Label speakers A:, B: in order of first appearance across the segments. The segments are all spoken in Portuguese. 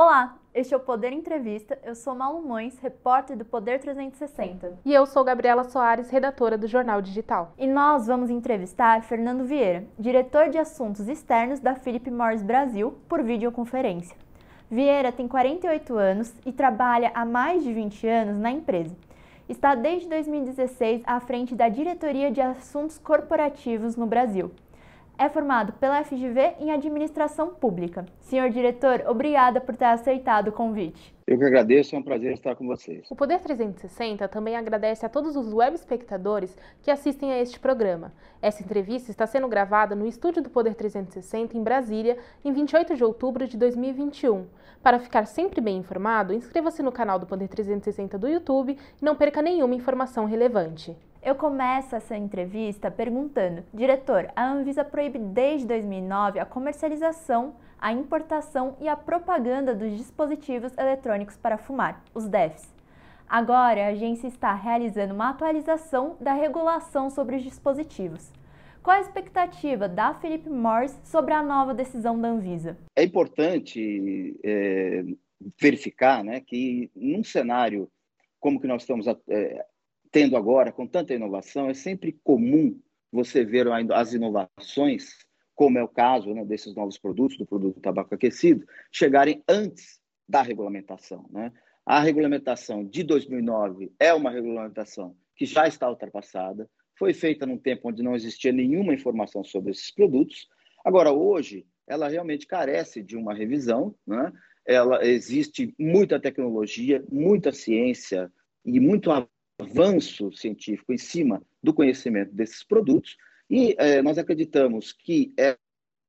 A: Olá, este é o Poder Entrevista. Eu sou Malu Mães, repórter do Poder 360.
B: E eu sou Gabriela Soares, redatora do Jornal Digital.
A: E nós vamos entrevistar Fernando Vieira, diretor de assuntos externos da Philip Morris Brasil, por videoconferência. Vieira tem 48 anos e trabalha há mais de 20 anos na empresa. Está desde 2016 à frente da diretoria de assuntos corporativos no Brasil é formado pela FGV em Administração Pública. Senhor diretor, obrigada por ter aceitado o convite.
C: Eu que agradeço, é um prazer estar com vocês.
B: O Poder 360 também agradece a todos os web espectadores que assistem a este programa. Essa entrevista está sendo gravada no estúdio do Poder 360 em Brasília, em 28 de outubro de 2021. Para ficar sempre bem informado, inscreva-se no canal do Poder 360 do YouTube e não perca nenhuma informação relevante.
A: Eu começo essa entrevista perguntando: diretor, a Anvisa proíbe desde 2009 a comercialização, a importação e a propaganda dos dispositivos eletrônicos para fumar, os DEFs. Agora, a agência está realizando uma atualização da regulação sobre os dispositivos. Qual a expectativa da Philip Morris sobre a nova decisão da Anvisa?
C: É importante é, verificar né, que num cenário como que nós estamos é, tendo agora, com tanta inovação, é sempre comum você ver as inovações, como é o caso né, desses novos produtos, do produto tabaco aquecido, chegarem antes da regulamentação. Né? A regulamentação de 2009 é uma regulamentação que já está ultrapassada, foi feita num tempo onde não existia nenhuma informação sobre esses produtos. Agora, hoje, ela realmente carece de uma revisão, né? ela existe muita tecnologia, muita ciência e muito avanço científico em cima do conhecimento desses produtos. E é, nós acreditamos que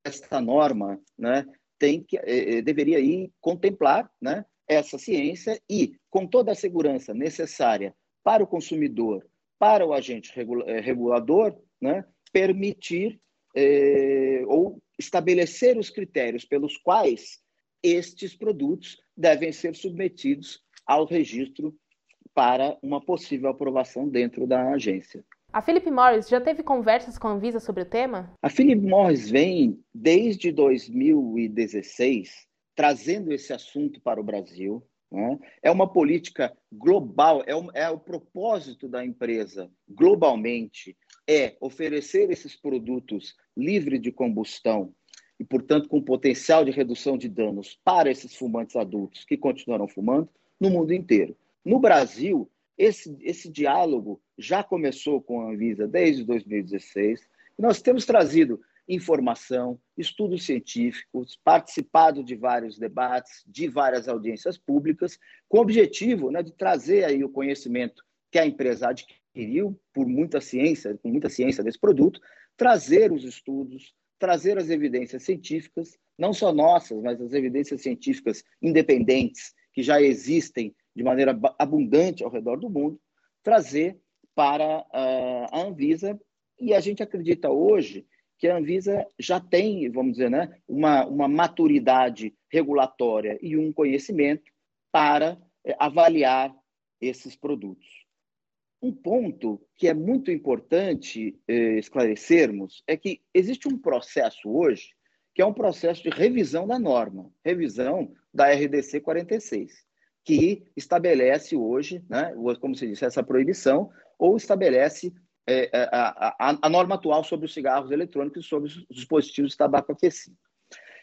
C: esta norma né, tem que, é, deveria ir contemplar né, essa ciência e, com toda a segurança necessária para o consumidor, para o agente regulador, né, permitir ou estabelecer os critérios pelos quais estes produtos devem ser submetidos ao registro para uma possível aprovação dentro da agência.
B: A Philip Morris já teve conversas com a Anvisa sobre o tema?
C: A Philip Morris vem, desde 2016, trazendo esse assunto para o Brasil. Né? É uma política global, é, um, é o propósito da empresa globalmente é oferecer esses produtos livres de combustão e, portanto, com potencial de redução de danos para esses fumantes adultos que continuarão fumando no mundo inteiro. No Brasil, esse, esse diálogo já começou com a Anvisa desde 2016. Nós temos trazido informação, estudos científicos, participado de vários debates, de várias audiências públicas, com o objetivo né, de trazer aí o conhecimento que a empresa adquiriu por muita ciência, com muita ciência desse produto, trazer os estudos, trazer as evidências científicas, não só nossas, mas as evidências científicas independentes que já existem de maneira abundante ao redor do mundo, trazer para uh, a Anvisa. E a gente acredita hoje que a Anvisa já tem, vamos dizer, né, uma, uma maturidade regulatória e um conhecimento para eh, avaliar esses produtos. Um ponto que é muito importante eh, esclarecermos é que existe um processo hoje que é um processo de revisão da norma, revisão da RDC 46 que estabelece hoje, né, como se disse, essa proibição, ou estabelece é, é a, a, a, norma atual sobre os cigarros eletrônicos e sobre os dispositivos de tabaco aquecido.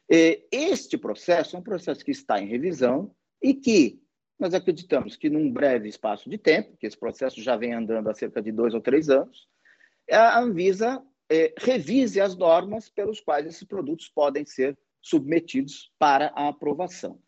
C: Este processo é um processo que está em revisão e que nós acreditamos que num breve espaço de tempo, que esse processo já vem andando há cerca de dois ou três anos, a Anvisa é, revise as normas pelos quais esses produtos podem ser submetidos para a aprovação.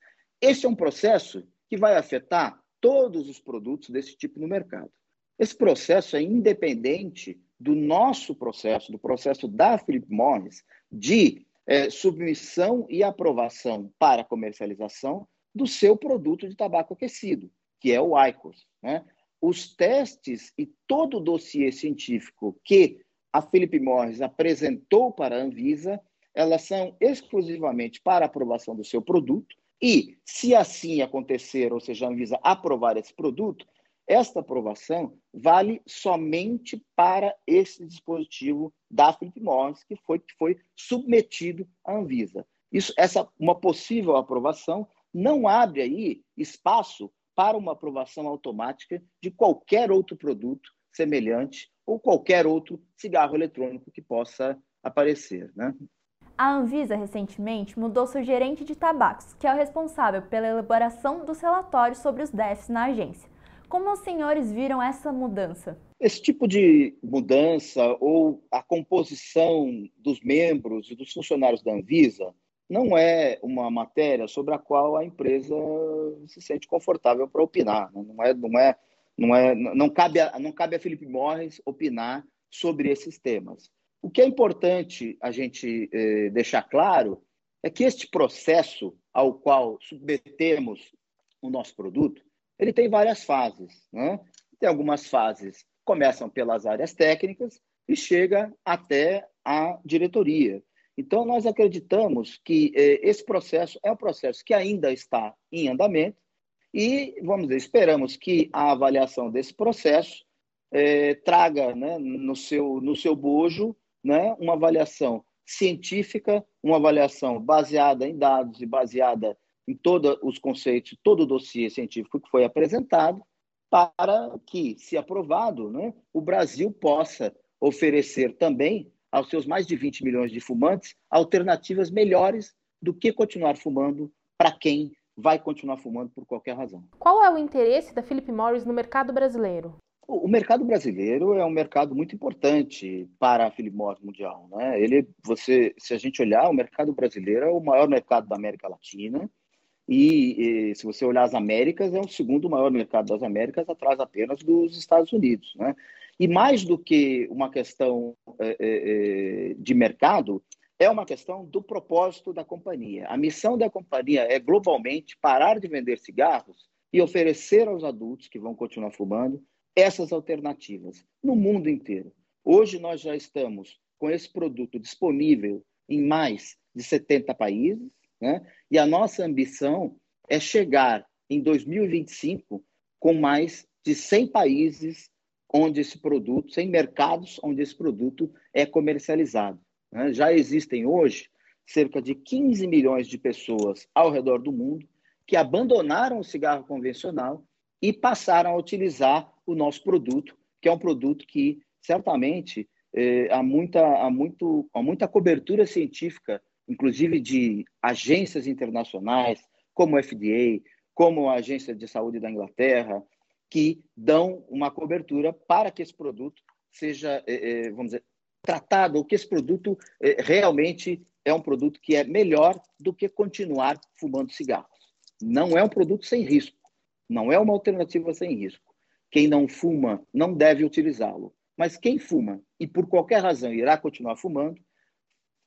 C: Este é um processo que vai afetar todos os produtos desse tipo no mercado. Esse processo é independente do nosso processo, do processo da Philip Morris, de é, submissão e aprovação para comercialização do seu produto de tabaco aquecido, que é o IQOS. Né? Os testes e todo o dossiê científico que a Philip Morris apresentou para a Anvisa, elas são exclusivamente para aprovação do seu produto, e, se assim acontecer, ou seja, a Anvisa aprovar esse produto, esta aprovação vale somente para esse dispositivo da Philip Morris que foi, que foi submetido à Anvisa. Isso, essa uma possível aprovação não abre aí espaço para uma aprovação automática de qualquer outro produto semelhante ou qualquer outro cigarro eletrônico que possa aparecer. Né?
A: A Anvisa recentemente mudou seu gerente de tabacos, que é o responsável pela elaboração dos relatórios sobre os déficits na agência. Como os senhores viram essa mudança?
C: Esse tipo de mudança ou a composição dos membros e dos funcionários da Anvisa não é uma matéria sobre a qual a empresa se sente confortável para opinar. Né? Não é, não é, não é, não cabe a, não cabe a Felipe Morris opinar sobre esses temas. O que é importante a gente eh, deixar claro é que este processo ao qual submetemos o nosso produto, ele tem várias fases. Né? Tem algumas fases começam pelas áreas técnicas e chega até a diretoria. Então, nós acreditamos que eh, esse processo é um processo que ainda está em andamento e, vamos dizer, esperamos que a avaliação desse processo eh, traga né, no, seu, no seu bojo né, uma avaliação científica, uma avaliação baseada em dados e baseada em todos os conceitos, todo o dossiê científico que foi apresentado, para que, se aprovado, né, o Brasil possa oferecer também aos seus mais de 20 milhões de fumantes alternativas melhores do que continuar fumando para quem vai continuar fumando por qualquer razão.
B: Qual é o interesse da Philip Morris no mercado brasileiro?
C: O mercado brasileiro é um mercado muito importante para a Philip Morris mundial, né? Ele, você, se a gente olhar, o mercado brasileiro é o maior mercado da América Latina e, e se você olhar as Américas, é o segundo maior mercado das Américas, atrás apenas dos Estados Unidos, né? E mais do que uma questão é, é, é, de mercado, é uma questão do propósito da companhia. A missão da companhia é globalmente parar de vender cigarros e oferecer aos adultos que vão continuar fumando essas alternativas no mundo inteiro. Hoje nós já estamos com esse produto disponível em mais de 70 países, né? e a nossa ambição é chegar em 2025 com mais de 100 países onde esse produto, sem mercados onde esse produto é comercializado. Né? Já existem hoje cerca de 15 milhões de pessoas ao redor do mundo que abandonaram o cigarro convencional e passaram a utilizar o nosso produto, que é um produto que certamente eh, há, muita, há, muito, há muita cobertura científica, inclusive de agências internacionais, como o FDA, como a Agência de Saúde da Inglaterra, que dão uma cobertura para que esse produto seja, é, é, vamos dizer, tratado, ou que esse produto realmente é um produto que é melhor do que continuar fumando cigarros. Não é um produto sem risco, não é uma alternativa sem risco. Quem não fuma não deve utilizá-lo. Mas quem fuma e por qualquer razão irá continuar fumando,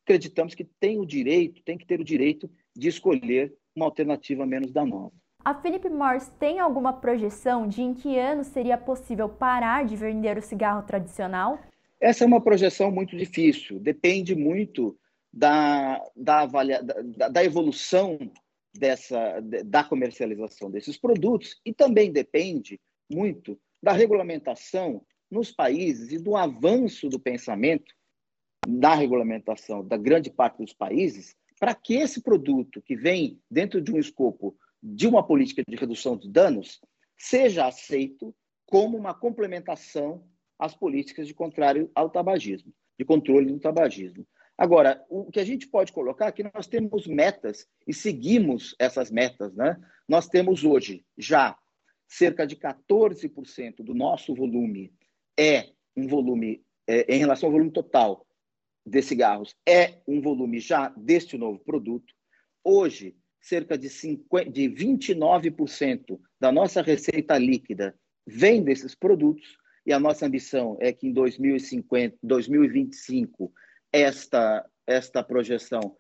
C: acreditamos que tem o direito, tem que ter o direito de escolher uma alternativa menos danosa.
A: A Philip Morris tem alguma projeção de em que ano seria possível parar de vender o cigarro tradicional?
C: Essa é uma projeção muito difícil, depende muito da, da, avalia, da, da evolução dessa, da comercialização desses produtos e também depende muito da regulamentação nos países e do avanço do pensamento da regulamentação da grande parte dos países para que esse produto que vem dentro de um escopo de uma política de redução de danos seja aceito como uma complementação às políticas de contrário ao tabagismo, de controle do tabagismo. Agora, o que a gente pode colocar é que nós temos metas e seguimos essas metas. Né? Nós temos hoje já cerca de 14% do nosso volume é um volume, é, em relação ao volume total de cigarros, é um volume já deste novo produto. Hoje, cerca de, 50, de 29% da nossa receita líquida vem desses produtos, e a nossa ambição é que em 2050, 2025 esta, esta projeção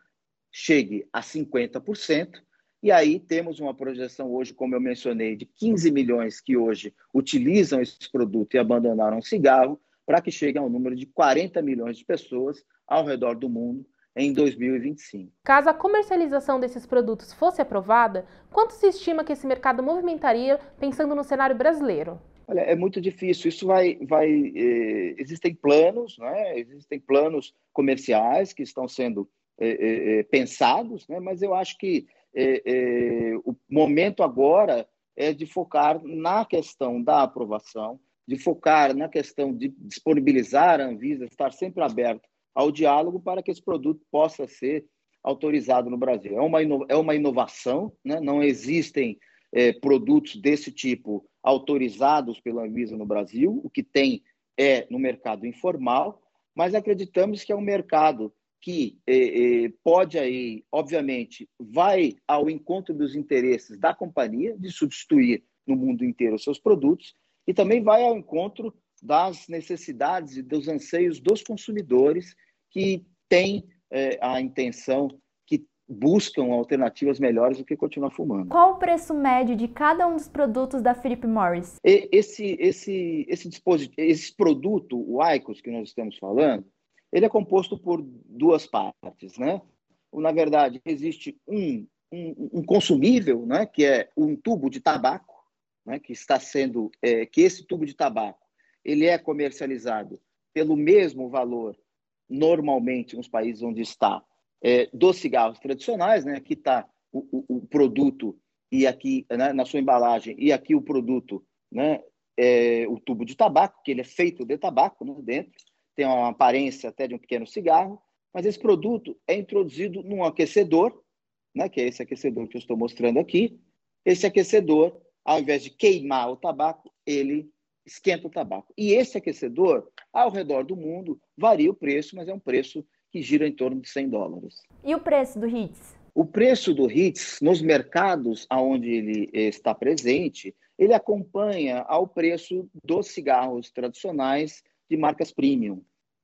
C: chegue a 50%, e aí temos uma projeção hoje, como eu mencionei, de 15 milhões que hoje utilizam esse produto e abandonaram o cigarro, para que chegue ao número de 40 milhões de pessoas ao redor do mundo em 2025.
B: Caso a comercialização desses produtos fosse aprovada, quanto se estima que esse mercado movimentaria pensando no cenário brasileiro?
C: Olha, é muito difícil. Isso vai, vai eh, existem planos, né? Existem planos comerciais que estão sendo eh, eh, pensados, né? Mas eu acho que é, é, o momento agora é de focar na questão da aprovação, de focar na questão de disponibilizar a Anvisa, estar sempre aberto ao diálogo para que esse produto possa ser autorizado no Brasil. É uma, é uma inovação, né? não existem é, produtos desse tipo autorizados pela Anvisa no Brasil, o que tem é no mercado informal, mas acreditamos que é um mercado que eh, eh, pode aí, obviamente, vai ao encontro dos interesses da companhia de substituir no mundo inteiro os seus produtos e também vai ao encontro das necessidades e dos anseios dos consumidores que têm eh, a intenção que buscam alternativas melhores do que continuar fumando.
A: Qual o preço médio de cada um dos produtos da Philip Morris?
C: Esse, esse, esse, dispositivo, esse produto, o ICOS que nós estamos falando, ele é composto por duas partes, né? Na verdade, existe um, um, um consumível, né? Que é um tubo de tabaco, né? Que está sendo, é, que esse tubo de tabaco, ele é comercializado pelo mesmo valor normalmente nos países onde está é, dos cigarros tradicionais, né? Aqui está o, o, o, produto e aqui né, na sua embalagem e aqui o produto, né? É, o tubo de tabaco, que ele é feito de tabaco né, dentro tem uma aparência até de um pequeno cigarro, mas esse produto é introduzido num aquecedor, né, que é esse aquecedor que eu estou mostrando aqui. Esse aquecedor, ao invés de queimar o tabaco, ele esquenta o tabaco. E esse aquecedor, ao redor do mundo, varia o preço, mas é um preço que gira em torno de 100 dólares.
A: E o preço do HITS?
C: O preço do HITS, nos mercados onde ele está presente, ele acompanha ao preço dos cigarros tradicionais de marcas premium.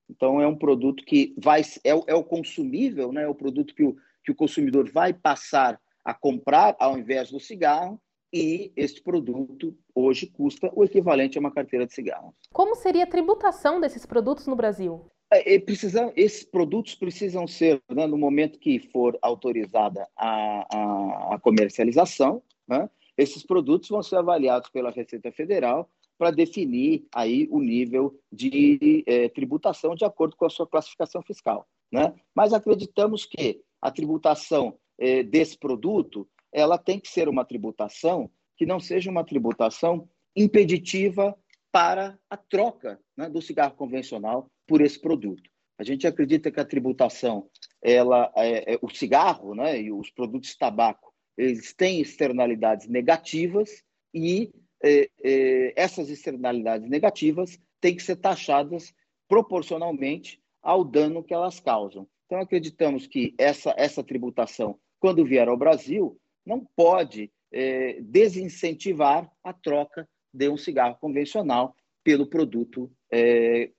C: Então, é um produto que vai é, é o consumível, né? é o produto que o, que o consumidor vai passar a comprar ao invés do cigarro, e este produto hoje custa o equivalente a uma carteira de cigarros.
B: Como seria a tributação desses produtos no Brasil?
C: É, precisa, esses produtos precisam ser, né, no momento que for autorizada a, a, a comercialização, né, esses produtos vão ser avaliados pela Receita Federal para definir aí o nível de é, tributação de acordo com a sua classificação fiscal. Né? Mas acreditamos que a tributação é, desse produto ela tem que ser uma tributação que não seja uma tributação impeditiva para a troca né, do cigarro convencional por esse produto. A gente acredita que a tributação, ela, é, é, o cigarro né, e os produtos de tabaco, eles têm externalidades negativas e é, é, essas externalidades negativas têm que ser taxadas proporcionalmente ao dano que elas causam. Então, acreditamos que essa, essa tributação, quando vier ao Brasil, não pode é, desincentivar a troca de um cigarro convencional pelo produto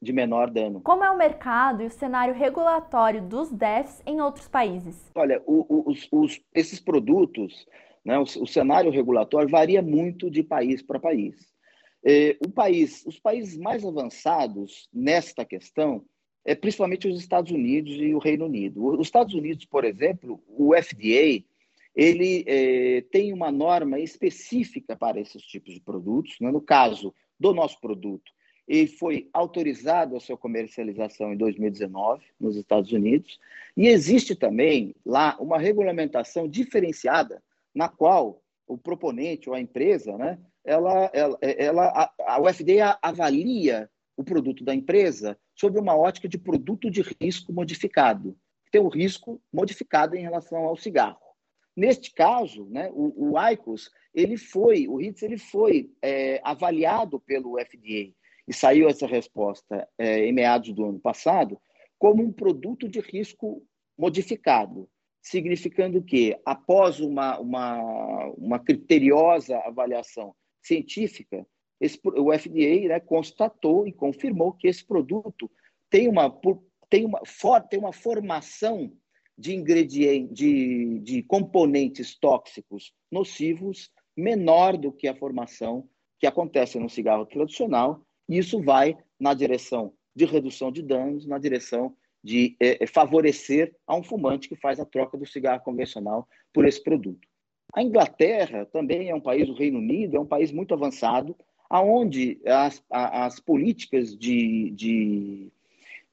C: de menor dano.
A: Como é o mercado e o cenário regulatório dos DEFs em outros países?
C: Olha, o, os, os, esses produtos né? O, o, cenário regulatório varia muito de país para país. É, o país, os países mais avançados nesta questão é principalmente os Estados Unidos e o Reino Unido. Os Estados Unidos, por exemplo, o FDA, ele é, tem uma norma específica para esses tipos de produtos. Né? No caso do nosso produto, ele foi autorizado a sua comercialização em 2019 nos Estados Unidos e existe também lá uma regulamentação diferenciada na qual o proponente ou a empresa, né, ela, ela, ela a, a UFDA avalia o produto da empresa sob uma ótica de produto de risco modificado, tem o risco modificado em relação ao cigarro. Neste caso, né, o, o ICOS, ele foi, o RITS, ele foi é, avaliado pelo FDA e saiu essa resposta é, em meados do ano passado como um produto de risco modificado significando que, após uma, uma, uma criteriosa avaliação científica, esse, o FDA né, constatou e confirmou que esse produto tem uma, tem uma, for, tem uma formação de ingredientes, de, de componentes tóxicos nocivos menor do que a formação que acontece no cigarro tradicional, e isso vai na direção de redução de danos, na direção de é, é, favorecer a um fumante que faz a troca do cigarro convencional por esse produto. A Inglaterra também é um país, o Reino Unido é um país muito avançado, aonde as, as políticas de, de,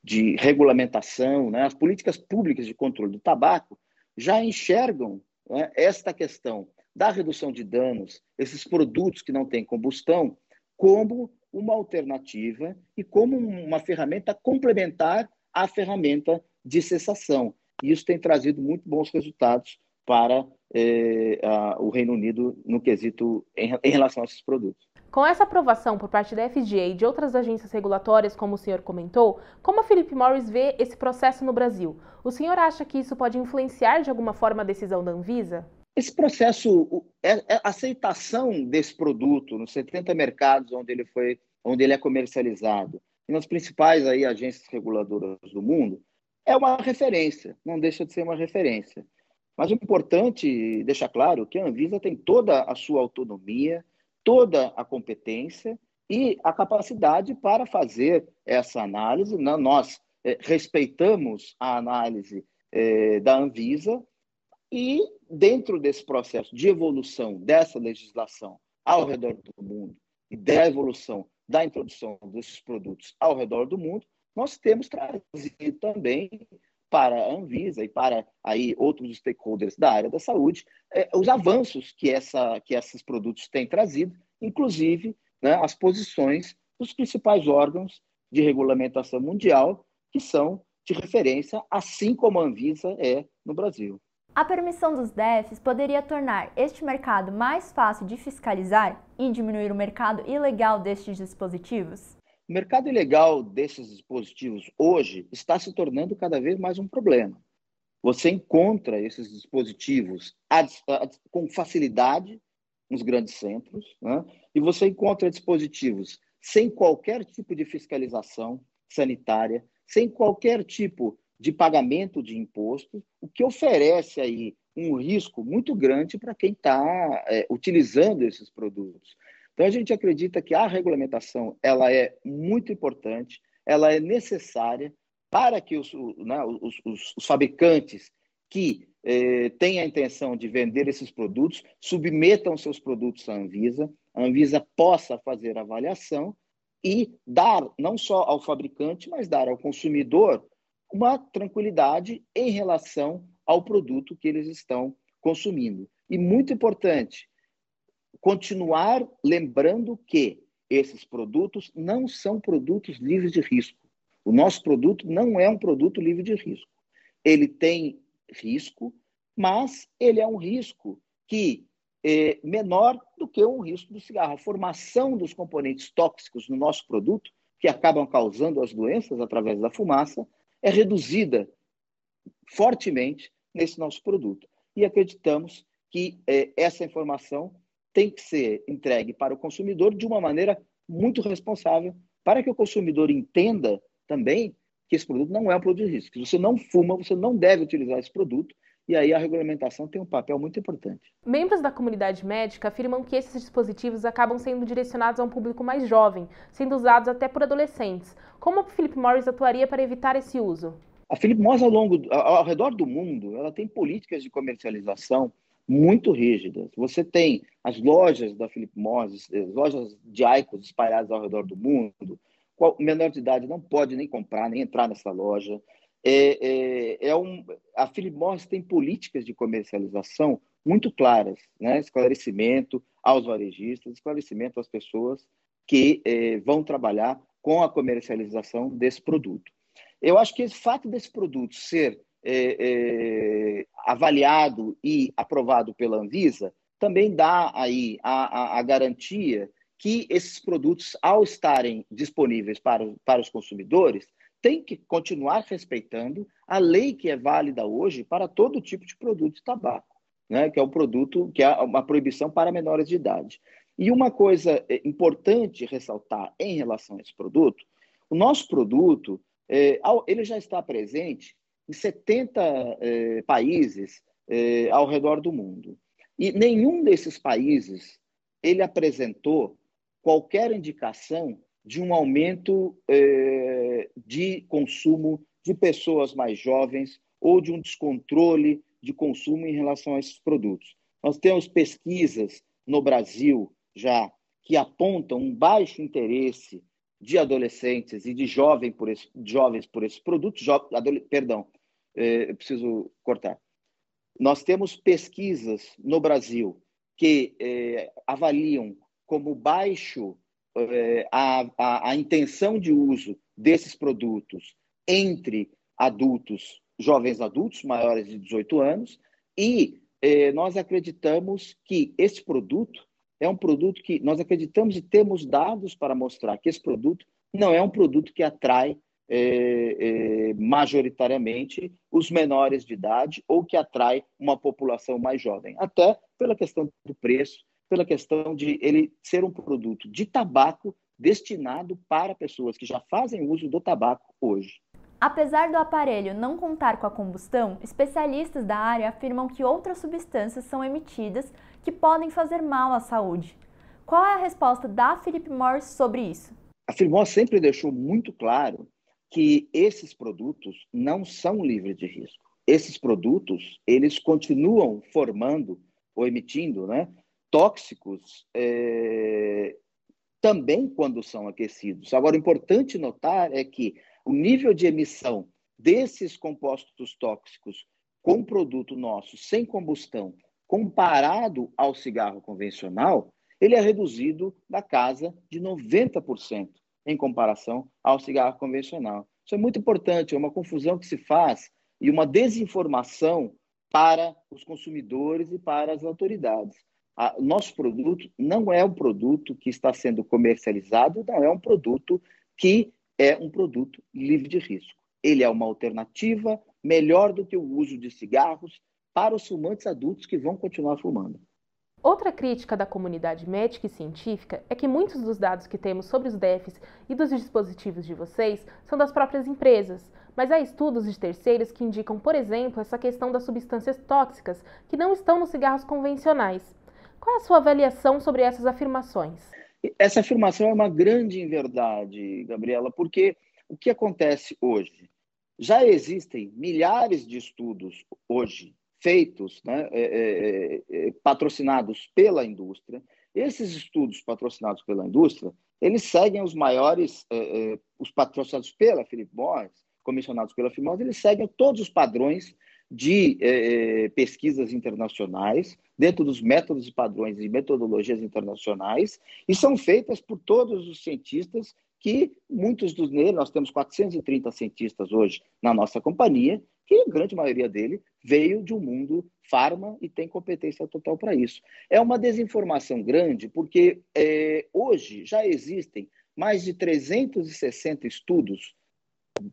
C: de regulamentação, né, as políticas públicas de controle do tabaco já enxergam né, esta questão da redução de danos, esses produtos que não têm combustão, como uma alternativa e como uma ferramenta complementar à ferramenta de cessação. E isso tem trazido muito bons resultados para eh, a, o Reino Unido no quesito em, em relação a esses produtos.
B: Com essa aprovação por parte da FDA e de outras agências regulatórias, como o senhor comentou, como a Philip Morris vê esse processo no Brasil? O senhor acha que isso pode influenciar de alguma forma a decisão da Anvisa?
C: Esse processo, é, é a aceitação desse produto nos 70 mercados onde ele foi, onde ele é comercializado, e nas principais aí agências reguladoras do mundo, é uma referência, não deixa de ser uma referência. Mas o importante deixar claro que a Anvisa tem toda a sua autonomia, toda a competência e a capacidade para fazer essa análise. Nós é, respeitamos a análise é, da Anvisa e, dentro desse processo de evolução dessa legislação ao redor do mundo e da evolução da introdução desses produtos ao redor do mundo, nós temos trazido também para a Anvisa e para aí outros stakeholders da área da saúde é, os avanços que, essa, que esses produtos têm trazido, inclusive né, as posições dos principais órgãos de regulamentação mundial que são de referência, assim como a Anvisa é no Brasil.
A: A permissão dos DEFs poderia tornar este mercado mais fácil de fiscalizar e diminuir o mercado ilegal destes dispositivos?
C: O mercado ilegal desses dispositivos hoje está se tornando cada vez mais um problema. Você encontra esses dispositivos com facilidade nos grandes centros, né? e você encontra dispositivos sem qualquer tipo de fiscalização sanitária, sem qualquer tipo de pagamento de imposto, o que oferece aí um risco muito grande para quem está é, utilizando esses produtos. Então, a gente acredita que a regulamentação ela é muito importante, ela é necessária para que os, né, os, os, fabricantes que eh, têm a intenção de vender esses produtos submetam seus produtos à Anvisa, a Anvisa possa fazer avaliação e dar, não só ao fabricante, mas dar ao consumidor uma tranquilidade em relação ao produto que eles estão consumindo. E muito importante, continuar lembrando que esses produtos não são produtos livres de risco. O nosso produto não é um produto livre de risco. Ele tem risco, mas ele é um risco que é menor do que um risco do cigarro. A formação dos componentes tóxicos no nosso produto, que acabam causando as doenças através da fumaça, é reduzida fortemente nesse nosso produto. E acreditamos que é, essa informação tem que ser entregue para o consumidor de uma maneira muito responsável, para que o consumidor entenda também que esse produto não é um produto de risco. Se você não fuma, você não deve utilizar esse produto. E aí a regulamentação tem um papel muito importante.
B: Membros da comunidade médica afirmam que esses dispositivos acabam sendo direcionados a um público mais jovem, sendo usados até por adolescentes. Como a Philip Morris atuaria para evitar esse uso?
C: A Philip Morris, ao, longo, ao redor do mundo, ela tem políticas de comercialização muito rígidas. Você tem as lojas da Philip Morris, as lojas de Icos espalhadas ao redor do mundo. O menor de idade não pode nem comprar, nem entrar nessa loja. É, é, é um, a Philip Morris tem políticas de comercialização muito claras, né? esclarecimento aos varejistas, esclarecimento às pessoas que é, vão trabalhar com a comercialização desse produto. Eu acho que o fato desse produto ser é, é, avaliado e aprovado pela Anvisa, também dá aí a, a, a, garantia que esses produtos, ao estarem disponíveis para, para os consumidores, têm que continuar respeitando a lei que é válida hoje para todo tipo de produto de tabaco, né? que é um produto que é uma proibição para menores de idade. E uma coisa é, importante ressaltar em relação a esse produto, o nosso produto, é, ele já está presente em 70 eh, países eh, ao redor do mundo. E nenhum desses países ele apresentou qualquer indicação de um aumento eh, de consumo de pessoas mais jovens ou de um descontrole de consumo em relação a esses produtos. Nós temos pesquisas no Brasil já que apontam um baixo interesse de adolescentes e de jovem por esse, jovens por esse produto, jo, perdão, eu preciso cortar. Nós temos pesquisas no Brasil que é, avaliam como baixo é, a, a, a intenção de uso desses produtos entre adultos, jovens adultos maiores de 18 anos, e eh, nós acreditamos que esse produto é um produto que nós acreditamos e temos dados para mostrar que esse produto não é um produto que atrai eh, eh, majoritariamente os menores de idade ou que atrai uma população mais jovem, até pela questão do preço, pela questão de ele ser um produto de tabaco destinado para pessoas que já fazem uso do tabaco hoje.
A: Apesar do aparelho não contar com a combustão, especialistas da área afirmam que outras substâncias são emitidas que podem fazer mal à saúde. Qual é a resposta da Philip Morris sobre isso?
C: A Philip Morris sempre deixou muito claro que esses produtos não são livres de risco. Esses produtos, eles continuam formando ou emitindo né, tóxicos é, também quando são aquecidos. Agora, importante notar é que o nível de emissão desses compostos tóxicos com produto nosso sem combustão, comparado ao cigarro convencional, ele é reduzido da casa de 90% em comparação ao cigarro convencional. Isso é muito importante, é uma confusão que se faz e uma desinformação para os consumidores e para as autoridades. Nosso produto não é um produto que está sendo comercializado, não é um produto que é um produto livre de risco. Ele é uma alternativa melhor do que o uso de cigarros para os fumantes adultos que vão continuar fumando.
B: Outra crítica da comunidade médica e científica é que muitos dos dados que temos sobre os DEFs e dos dispositivos de vocês são das próprias empresas, mas há estudos de terceiros que indicam, por exemplo, essa questão das substâncias tóxicas que não estão nos cigarros convencionais. Qual é a sua avaliação sobre essas afirmações?
C: Essa afirmação é uma grande inverdade, Gabriela, porque o que acontece hoje? Já existem milhares de estudos hoje feitos, né, é, é, é, patrocinados pela indústria. Esses estudos patrocinados pela indústria, eles seguem os maiores, é, é, os patrocinados pela Philip Morris, comissionados pela Philip Morris, eles seguem todos os padrões de é, pesquisas internacionais, dentro dos métodos e padrões e metodologias internacionais, e são feitas por todos os cientistas que muitos dos neles, nós temos 430 cientistas hoje na nossa companhia, que a grande maioria dele veio de um mundo farma e tem competência total para isso. É uma desinformação grande, porque é, hoje já existem mais de 360 estudos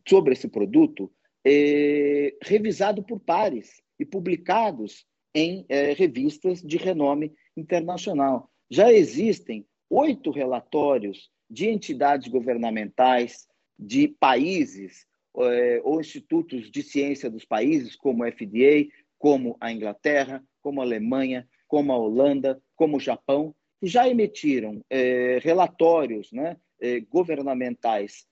C: sobre esse produto é, revisado por pares e publicados em é, revistas de renome internacional. Já existem oito relatórios de entidades governamentais, de países é, ou institutos de ciência dos países, como a FDA, como a Inglaterra, como a Alemanha, como a Holanda, como o Japão, que já emitiram relatórios né, governamentais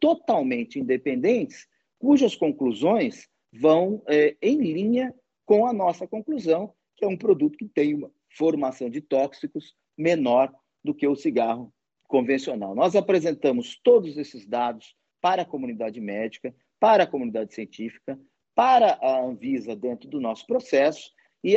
C: totalmente independentes cujas conclusões vão é, em linha com a nossa conclusão, que é um produto que tem uma formação de tóxicos menor do que o cigarro convencional. Nós apresentamos todos esses dados para a comunidade médica, para a comunidade científica, para a Anvisa dentro do nosso processo e,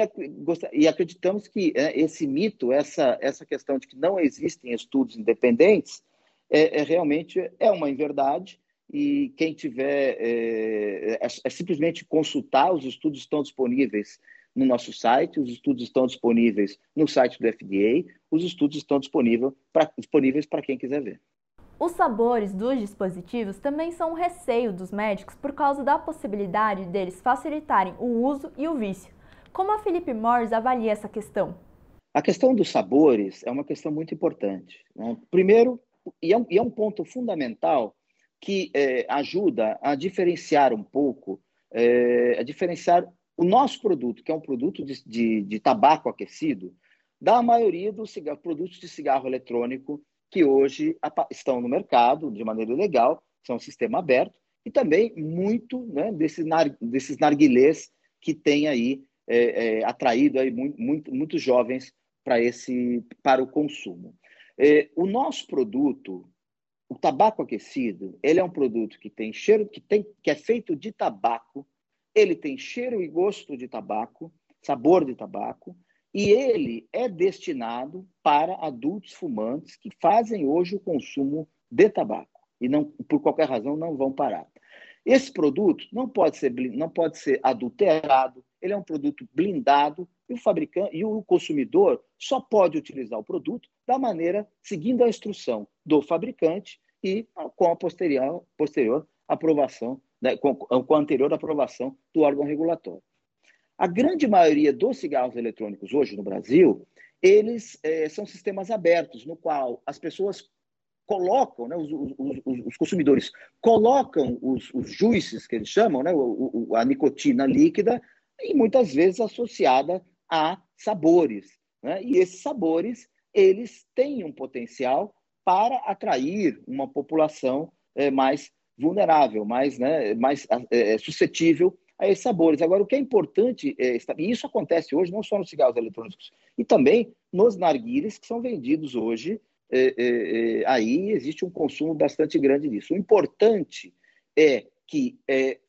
C: e acreditamos que é, esse mito, essa, essa questão de que não existem estudos independentes, é, é realmente é uma inverdade e quem tiver é, é, é, simplesmente consultar, os estudos estão disponíveis no nosso site, os estudos estão disponíveis no site do FDA, os estudos estão disponíveis para quem quiser ver.
A: Os sabores dos dispositivos também são um receio dos médicos por causa da possibilidade deles facilitarem o uso e o vício. Como a Felipe Morris avalia essa questão?
C: A questão dos sabores é uma questão muito importante. Né? Primeiro, e é, um, e é um ponto fundamental que é, ajuda a diferenciar um pouco, é, a diferenciar o nosso produto, que é um produto de, de, de tabaco aquecido, da maioria dos produtos de cigarro eletrônico que hoje estão no mercado de maneira legal, são um sistema aberto, e também muito né, desses, nar, desses narguilés que tem aí é, é, atraído aí muito, muito, muitos jovens para esse para o consumo. É, o nosso produto, o tabaco aquecido, ele é um produto que tem cheiro, que, tem, que é feito de tabaco, ele tem cheiro e gosto de tabaco, sabor de tabaco, e ele é destinado para adultos fumantes que fazem hoje o consumo de tabaco e não por qualquer razão não vão parar. Esse produto não pode ser não pode ser adulterado, ele é um produto blindado e o fabricante e o consumidor só pode utilizar o produto da maneira seguindo a instrução do fabricante e com a posterior, posterior aprovação, né, com, com a anterior aprovação do órgão regulatório. A grande maioria dos cigarros eletrônicos hoje no Brasil, eles é, são sistemas abertos, no qual as pessoas colocam, né, os, os, os, consumidores colocam os, os juices, que eles chamam, né, a nicotina líquida, e muitas vezes associada a sabores. Né? E esses sabores, eles têm um potencial para atrair uma população é, mais vulnerável, mais, né, mais é, suscetível a esses sabores. Agora, o que é importante, é, e isso acontece hoje não só nos cigarros eletrônicos, e também nos narguilhos que são vendidos hoje é, é, é, aí existe um consumo bastante grande disso. O importante é que é,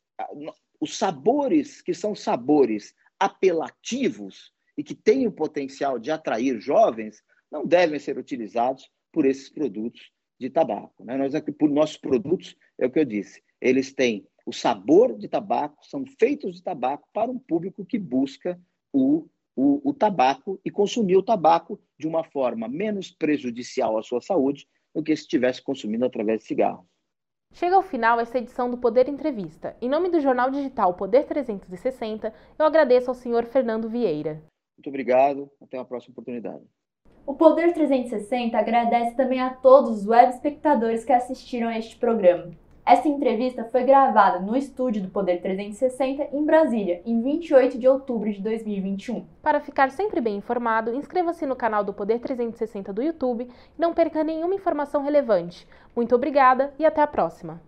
C: os sabores que são sabores apelativos e que têm o potencial de atrair jovens não devem ser utilizados por esses produtos de tabaco. Né? Nós aqui, por nossos produtos, é o que eu disse, eles têm o sabor de tabaco, são feitos de tabaco para um público que busca o o, o tabaco e consumir o tabaco de uma forma menos prejudicial à sua saúde do que se estivesse consumindo através de cigarros.
B: Chega ao final essa edição do Poder Entrevista. Em nome do jornal digital Poder 360, eu agradeço ao senhor Fernando Vieira.
C: Muito obrigado, até uma próxima oportunidade.
A: O Poder 360 agradece também a todos os web espectadores que assistiram a este programa. Essa entrevista foi gravada no estúdio do Poder 360 em Brasília, em 28 de outubro de 2021.
B: Para ficar sempre bem informado, inscreva-se no canal do Poder 360 do YouTube e não perca nenhuma informação relevante. Muito obrigada e até a próxima!